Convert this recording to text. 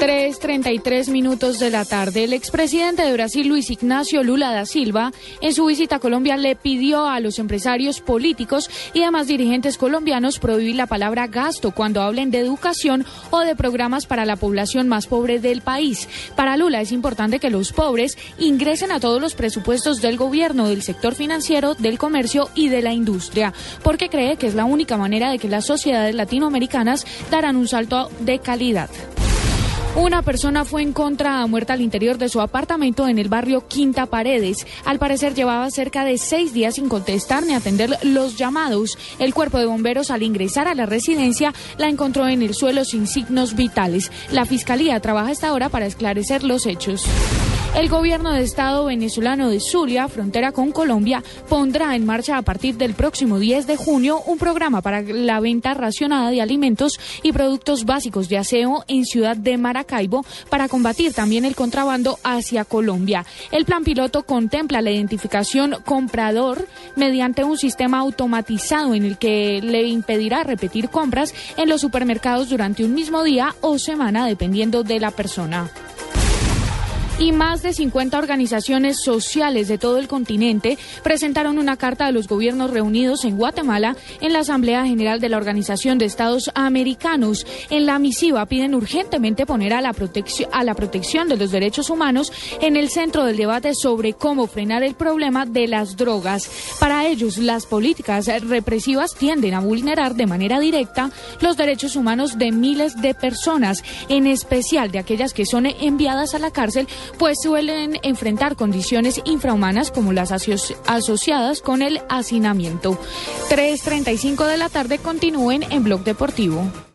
3.33 minutos de la tarde. El expresidente de Brasil, Luis Ignacio Lula da Silva, en su visita a Colombia le pidió a los empresarios políticos y demás dirigentes colombianos prohibir la palabra gasto cuando hablen de educación o de programas para la población más pobre del país. Para Lula es importante que los pobres ingresen a todos los presupuestos del gobierno, del sector financiero, del comercio y de la industria, porque cree que es la única manera de que las sociedades latinoamericanas darán un salto de calidad. Una persona fue encontrada muerta al interior de su apartamento en el barrio Quinta Paredes. Al parecer llevaba cerca de seis días sin contestar ni atender los llamados. El cuerpo de bomberos al ingresar a la residencia la encontró en el suelo sin signos vitales. La fiscalía trabaja esta hora para esclarecer los hechos. El gobierno de Estado venezolano de Zulia, frontera con Colombia, pondrá en marcha a partir del próximo 10 de junio un programa para la venta racionada de alimentos y productos básicos de aseo en Ciudad de Maracaibo para combatir también el contrabando hacia Colombia. El plan piloto contempla la identificación comprador mediante un sistema automatizado en el que le impedirá repetir compras en los supermercados durante un mismo día o semana dependiendo de la persona y más de 50 organizaciones sociales de todo el continente presentaron una carta a los gobiernos reunidos en Guatemala en la Asamblea General de la Organización de Estados Americanos. En la misiva piden urgentemente poner a la, a la protección de los derechos humanos en el centro del debate sobre cómo frenar el problema de las drogas. Para ellos, las políticas represivas tienden a vulnerar de manera directa los derechos humanos de miles de personas, en especial de aquellas que son enviadas a la cárcel pues suelen enfrentar condiciones infrahumanas como las asociadas con el hacinamiento. 3.35 de la tarde continúen en Blog Deportivo.